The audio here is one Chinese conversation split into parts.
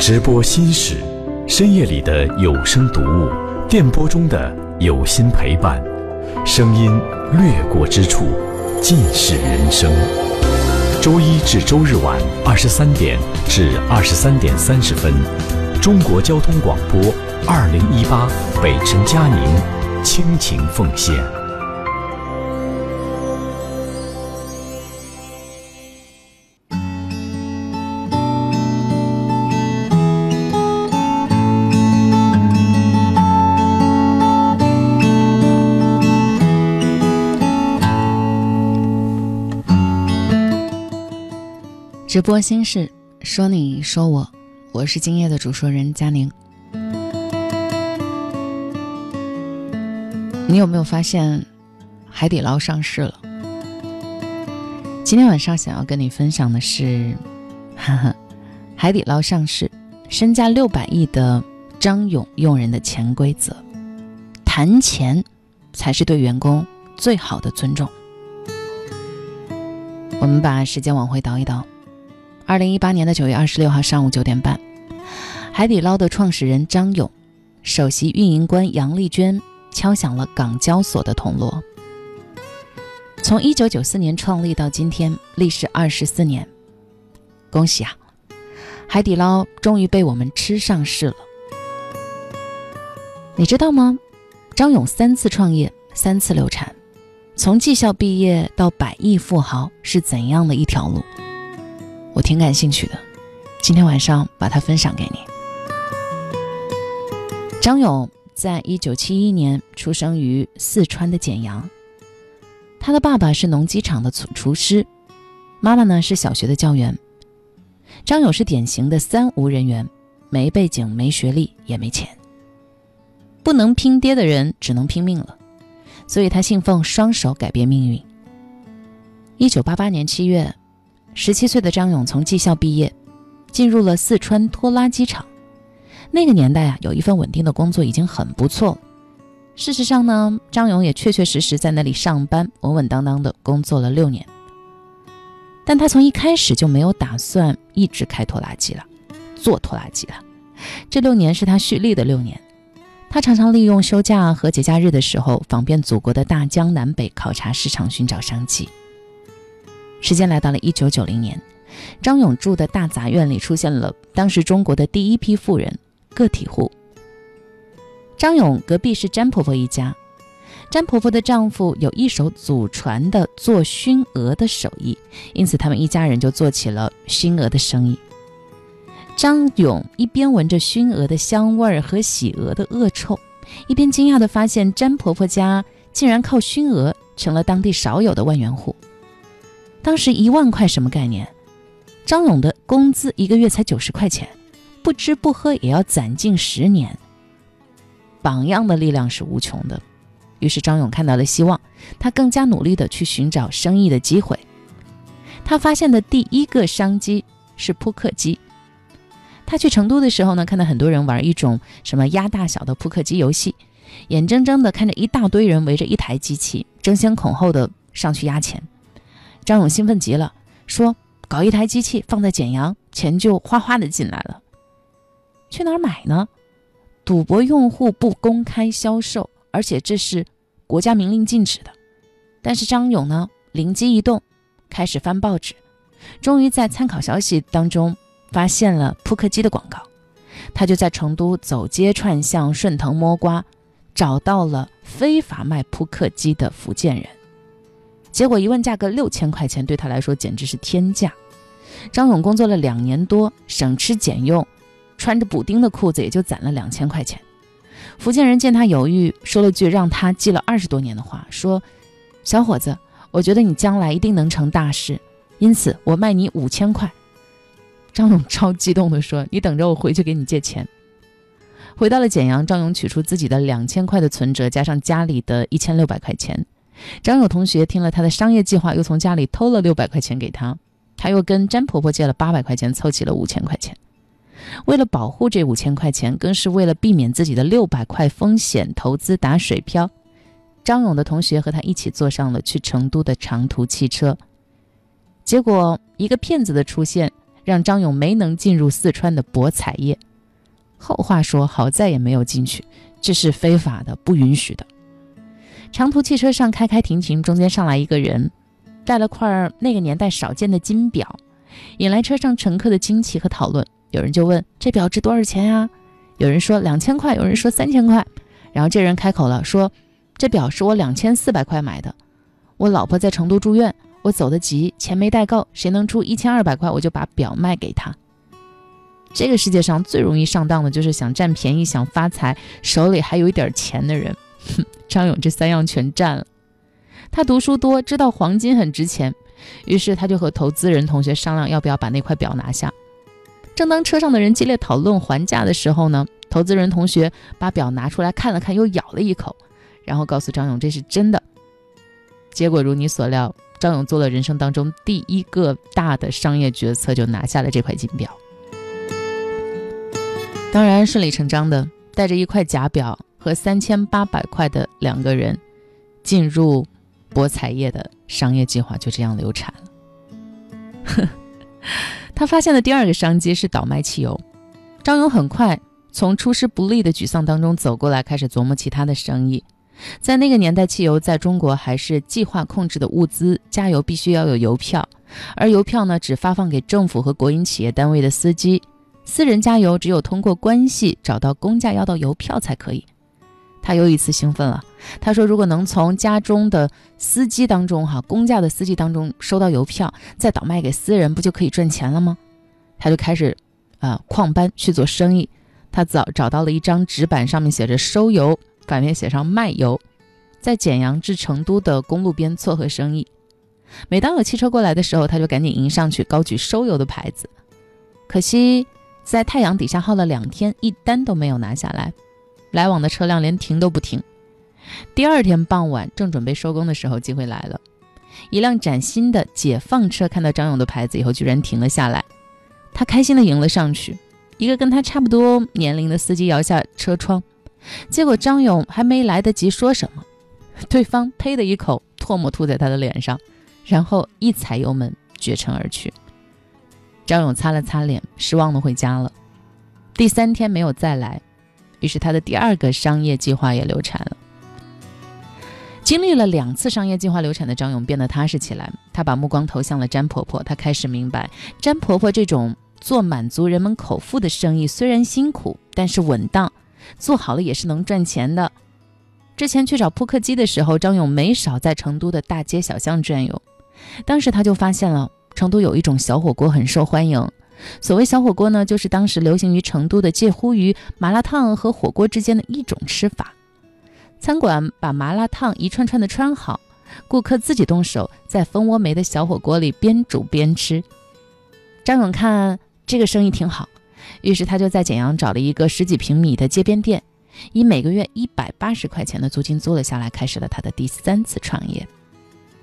直播心事，深夜里的有声读物，电波中的有心陪伴，声音掠过之处，尽是人生。周一至周日晚二十三点至二十三点三十分，中国交通广播二零一八北辰嘉宁倾情奉献。直播心事，说你说我，我是今夜的主说人佳宁。你有没有发现，海底捞上市了？今天晚上想要跟你分享的是，哈哈，海底捞上市，身价六百亿的张勇用人的潜规则，谈钱才是对员工最好的尊重。我们把时间往回倒一倒。二零一八年的九月二十六号上午九点半，海底捞的创始人张勇、首席运营官杨丽娟敲响了港交所的铜锣。从一九九四年创立到今天，历时二十四年，恭喜啊！海底捞终于被我们吃上市了。你知道吗？张勇三次创业，三次流产，从技校毕业到百亿富豪是怎样的一条路？我挺感兴趣的，今天晚上把它分享给你。张勇在一九七一年出生于四川的简阳，他的爸爸是农机厂的厨厨师，妈妈呢是小学的教员。张勇是典型的三无人员，没背景、没学历、也没钱，不能拼爹的人只能拼命了，所以他信奉双手改变命运。一九八八年七月。十七岁的张勇从技校毕业，进入了四川拖拉机厂。那个年代啊，有一份稳定的工作已经很不错。事实上呢，张勇也确确实实在那里上班，稳稳当当的工作了六年。但他从一开始就没有打算一直开拖拉机了，做拖拉机了。这六年是他蓄力的六年。他常常利用休假和节假日的时候，访遍祖国的大江南北，考察市场，寻找商机。时间来到了一九九零年，张勇住的大杂院里出现了当时中国的第一批富人——个体户。张勇隔壁是詹婆婆一家，詹婆婆的丈夫有一手祖传的做熏鹅的手艺，因此他们一家人就做起了熏鹅的生意。张勇一边闻着熏鹅的香味儿和洗鹅的恶臭，一边惊讶地发现詹婆婆家竟然靠熏鹅成了当地少有的万元户。当时一万块什么概念？张勇的工资一个月才九十块钱，不吃不喝也要攒近十年。榜样的力量是无穷的，于是张勇看到了希望，他更加努力的去寻找生意的机会。他发现的第一个商机是扑克机。他去成都的时候呢，看到很多人玩一种什么压大小的扑克机游戏，眼睁睁的看着一大堆人围着一台机器，争先恐后的上去压钱。张勇兴奋极了，说：“搞一台机器放在简阳，钱就哗哗的进来了。去哪儿买呢？赌博用户不公开销售，而且这是国家明令禁止的。但是张勇呢，灵机一动，开始翻报纸，终于在参考消息当中发现了扑克机的广告。他就在成都走街串巷，顺藤摸瓜，找到了非法卖扑克机的福建人。”结果一问价格六千块钱，对他来说简直是天价。张勇工作了两年多，省吃俭用，穿着补丁的裤子也就攒了两千块钱。福建人见他犹豫，说了句让他记了二十多年的话：“说，小伙子，我觉得你将来一定能成大事，因此我卖你五千块。”张勇超激动地说：“你等着，我回去给你借钱。”回到了简阳，张勇取出自己的两千块的存折，加上家里的一千六百块钱。张勇同学听了他的商业计划，又从家里偷了六百块钱给他，他又跟詹婆婆借了八百块钱，凑齐了五千块钱。为了保护这五千块钱，更是为了避免自己的六百块风险投资打水漂，张勇的同学和他一起坐上了去成都的长途汽车。结果，一个骗子的出现，让张勇没能进入四川的博彩业。后话说，好在也没有进去，这是非法的，不允许的。长途汽车上开开停停，中间上来一个人，带了块那个年代少见的金表，引来车上乘客的惊奇和讨论。有人就问：“这表值多少钱呀？”有人说两千块，有人说三千块。然后这人开口了，说：“这表是我两千四百块买的，我老婆在成都住院，我走得急，钱没带够，谁能出一千二百块，我就把表卖给他。”这个世界上最容易上当的就是想占便宜、想发财，手里还有一点钱的人。哼，张勇这三样全占了。他读书多，知道黄金很值钱，于是他就和投资人同学商量要不要把那块表拿下。正当车上的人激烈讨论还价的时候呢，投资人同学把表拿出来看了看，又咬了一口，然后告诉张勇这是真的。结果如你所料，张勇做了人生当中第一个大的商业决策，就拿下了这块金表。当然顺理成章的，带着一块假表和三千八百块的两个人，进入博彩业的商业计划就这样流产了。他发现的第二个商机是倒卖汽油。张勇很快从出师不利的沮丧当中走过来，开始琢磨其他的生意。在那个年代，汽油在中国还是计划控制的物资，加油必须要有邮票，而邮票呢，只发放给政府和国营企业单位的司机，私人加油只有通过关系找到公家要到邮票才可以。他又一次兴奋了。他说：“如果能从家中的司机当中，哈公家的司机当中收到邮票，再倒卖给私人，不就可以赚钱了吗？”他就开始，啊，旷班去做生意。他找找到了一张纸板，上面写着“收油”，反面写上“卖油”，在简阳至成都的公路边撮合生意。每当有汽车过来的时候，他就赶紧迎上去，高举收油的牌子。可惜，在太阳底下耗了两天，一单都没有拿下来。来往的车辆连停都不停。第二天傍晚，正准备收工的时候，机会来了。一辆崭新的解放车看到张勇的牌子以后，居然停了下来。他开心地迎了上去。一个跟他差不多年龄的司机摇下车窗，结果张勇还没来得及说什么，对方呸的一口唾沫吐在他的脸上，然后一踩油门绝尘而去。张勇擦了擦脸，失望地回家了。第三天没有再来。于是他的第二个商业计划也流产了。经历了两次商业计划流产的张勇变得踏实起来，他把目光投向了詹婆婆。他开始明白，詹婆婆这种做满足人们口腹的生意虽然辛苦，但是稳当，做好了也是能赚钱的。之前去找扑克机的时候，张勇没少在成都的大街小巷转悠。当时他就发现了成都有一种小火锅很受欢迎。所谓小火锅呢，就是当时流行于成都的介乎于麻辣烫和火锅之间的一种吃法。餐馆把麻辣烫一串串的穿好，顾客自己动手在蜂窝煤的小火锅里边煮边吃。张勇看这个生意挺好，于是他就在简阳找了一个十几平米的街边店，以每个月一百八十块钱的租金租了下来，开始了他的第三次创业。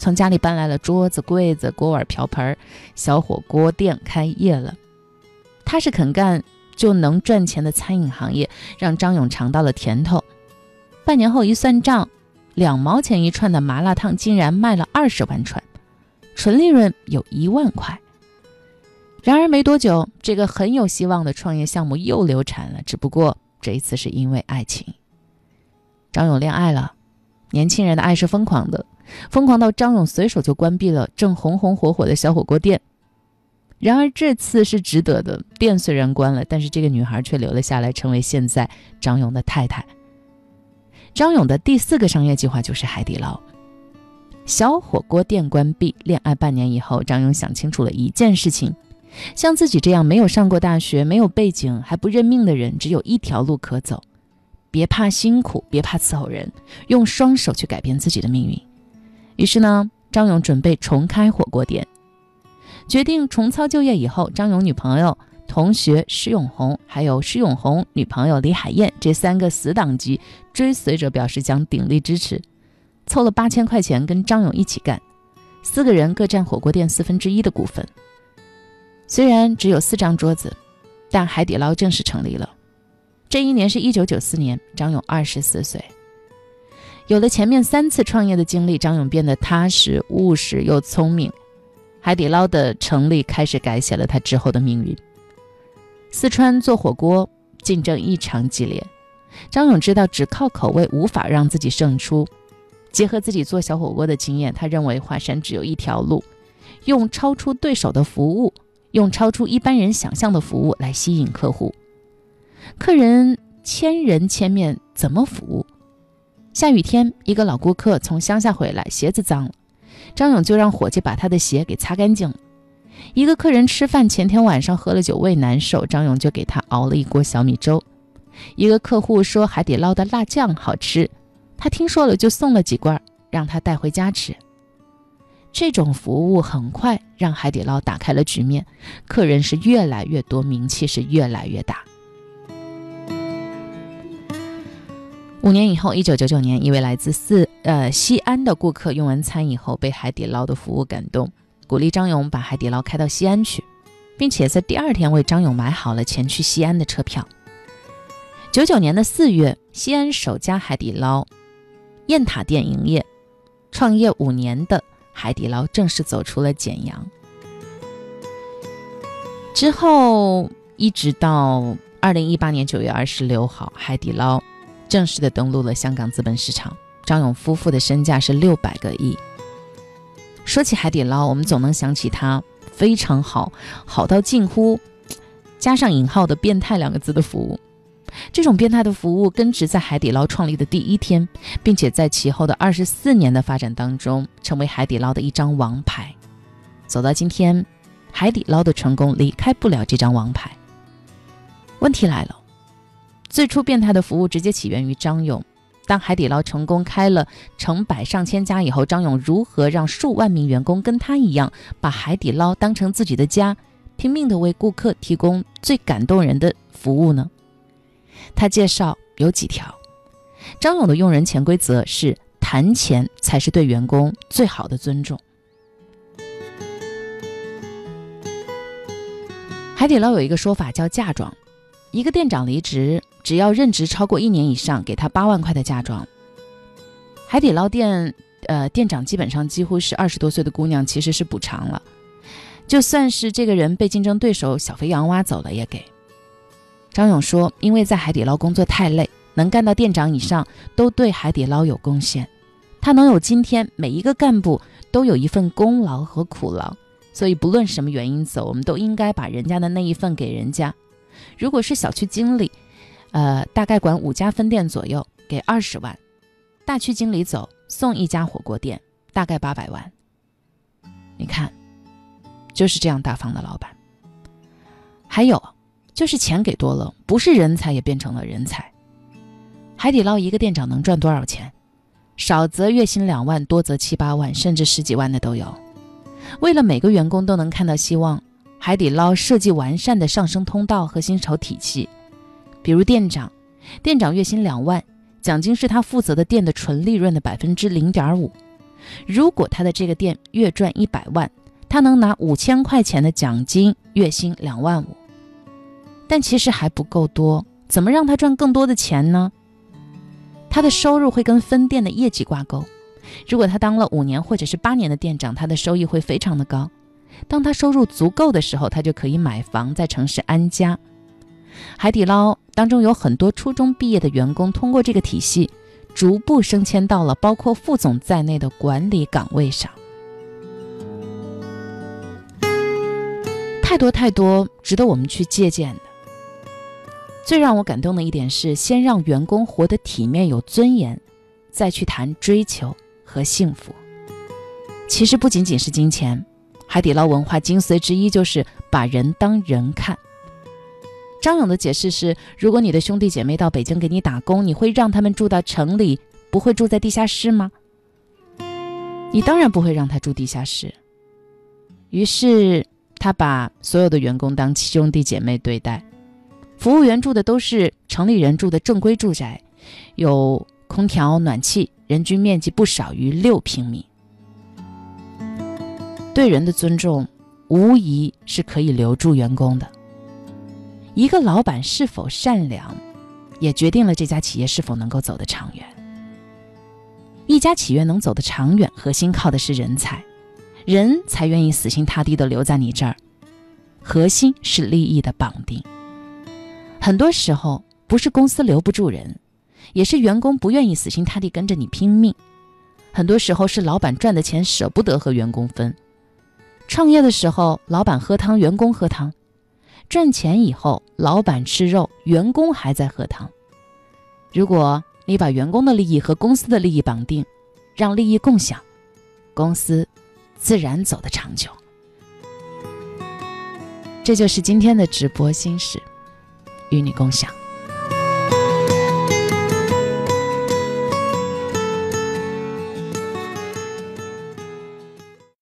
从家里搬来了桌子、柜子、锅碗瓢盆，小火锅店开业了。他是肯干就能赚钱的餐饮行业，让张勇尝到了甜头。半年后一算账，两毛钱一串的麻辣烫竟然卖了二十万串，纯利润有一万块。然而没多久，这个很有希望的创业项目又流产了，只不过这一次是因为爱情。张勇恋爱了，年轻人的爱是疯狂的。疯狂到张勇随手就关闭了正红红火火的小火锅店。然而这次是值得的，店虽然关了，但是这个女孩却留了下来，成为现在张勇的太太。张勇的第四个商业计划就是海底捞。小火锅店关闭，恋爱半年以后，张勇想清楚了一件事情：像自己这样没有上过大学、没有背景、还不认命的人，只有一条路可走，别怕辛苦，别怕伺候人，用双手去改变自己的命运。于是呢，张勇准备重开火锅店，决定重操旧业以后，张勇女朋友、同学施永红，还有施永红女朋友李海燕这三个死党级追随者表示将鼎力支持，凑了八千块钱跟张勇一起干，四个人各占火锅店四分之一的股份。虽然只有四张桌子，但海底捞正式成立了。这一年是一九九四年，张勇二十四岁。有了前面三次创业的经历，张勇变得踏实务实又聪明。海底捞的成立开始改写了他之后的命运。四川做火锅竞争异常激烈，张勇知道只靠口味无法让自己胜出，结合自己做小火锅的经验，他认为华山只有一条路，用超出对手的服务，用超出一般人想象的服务来吸引客户。客人千人千面，怎么服务？下雨天，一个老顾客从乡下回来，鞋子脏了，张勇就让伙计把他的鞋给擦干净了。一个客人吃饭前天晚上喝了酒，胃难受，张勇就给他熬了一锅小米粥。一个客户说海底捞的辣酱好吃，他听说了就送了几罐，让他带回家吃。这种服务很快让海底捞打开了局面，客人是越来越多，名气是越来越大。五年以后，一九九九年，一位来自四呃西安的顾客用完餐以后，被海底捞的服务感动，鼓励张勇把海底捞开到西安去，并且在第二天为张勇买好了前去西安的车票。九九年的四月，西安首家海底捞雁塔店营业，创业五年的海底捞正式走出了简阳。之后，一直到二零一八年九月二十六号，海底捞。正式的登陆了香港资本市场，张勇夫妇的身价是六百个亿。说起海底捞，我们总能想起它非常好，好到近乎加上引号的“变态”两个字的服务。这种变态的服务根植在海底捞创立的第一天，并且在其后的二十四年的发展当中，成为海底捞的一张王牌。走到今天，海底捞的成功离开不了这张王牌。问题来了。最初变态的服务直接起源于张勇。当海底捞成功开了成百上千家以后，张勇如何让数万名员工跟他一样，把海底捞当成自己的家，拼命的为顾客提供最感动人的服务呢？他介绍有几条：张勇的用人潜规则是谈钱才是对员工最好的尊重。海底捞有一个说法叫嫁妆，一个店长离职。只要任职超过一年以上，给他八万块的嫁妆。海底捞店，呃，店长基本上几乎是二十多岁的姑娘，其实是补偿了。就算是这个人被竞争对手小肥羊挖走了，也给。张勇说，因为在海底捞工作太累，能干到店长以上，都对海底捞有贡献。他能有今天，每一个干部都有一份功劳和苦劳，所以不论什么原因走，我们都应该把人家的那一份给人家。如果是小区经理。呃，大概管五家分店左右，给二十万。大区经理走，送一家火锅店，大概八百万。你看，就是这样大方的老板。还有，就是钱给多了，不是人才也变成了人才。海底捞一个店长能赚多少钱？少则月薪两万，多则七八万，甚至十几万的都有。为了每个员工都能看到希望，海底捞设计完善的上升通道和薪酬体系。比如店长，店长月薪两万，奖金是他负责的店的纯利润的百分之零点五。如果他的这个店月赚一百万，他能拿五千块钱的奖金，月薪两万五。但其实还不够多，怎么让他赚更多的钱呢？他的收入会跟分店的业绩挂钩。如果他当了五年或者是八年的店长，他的收益会非常的高。当他收入足够的时候，他就可以买房在城市安家。海底捞当中有很多初中毕业的员工，通过这个体系，逐步升迁到了包括副总在内的管理岗位上。太多太多值得我们去借鉴的。最让我感动的一点是，先让员工活得体面有尊严，再去谈追求和幸福。其实不仅仅是金钱，海底捞文化精髓之一就是把人当人看。张勇的解释是：如果你的兄弟姐妹到北京给你打工，你会让他们住到城里，不会住在地下室吗？你当然不会让他住地下室。于是他把所有的员工当兄弟姐妹对待。服务员住的都是城里人住的正规住宅，有空调、暖气，人均面积不少于六平米。对人的尊重，无疑是可以留住员工的。一个老板是否善良，也决定了这家企业是否能够走得长远。一家企业能走得长远，核心靠的是人才。人才愿意死心塌地的留在你这儿。核心是利益的绑定。很多时候不是公司留不住人，也是员工不愿意死心塌地跟着你拼命。很多时候是老板赚的钱舍不得和员工分。创业的时候，老板喝汤，员工喝汤；赚钱以后，老板吃肉，员工还在喝汤。如果你把员工的利益和公司的利益绑定，让利益共享，公司自然走得长久。这就是今天的直播心事，与你共享。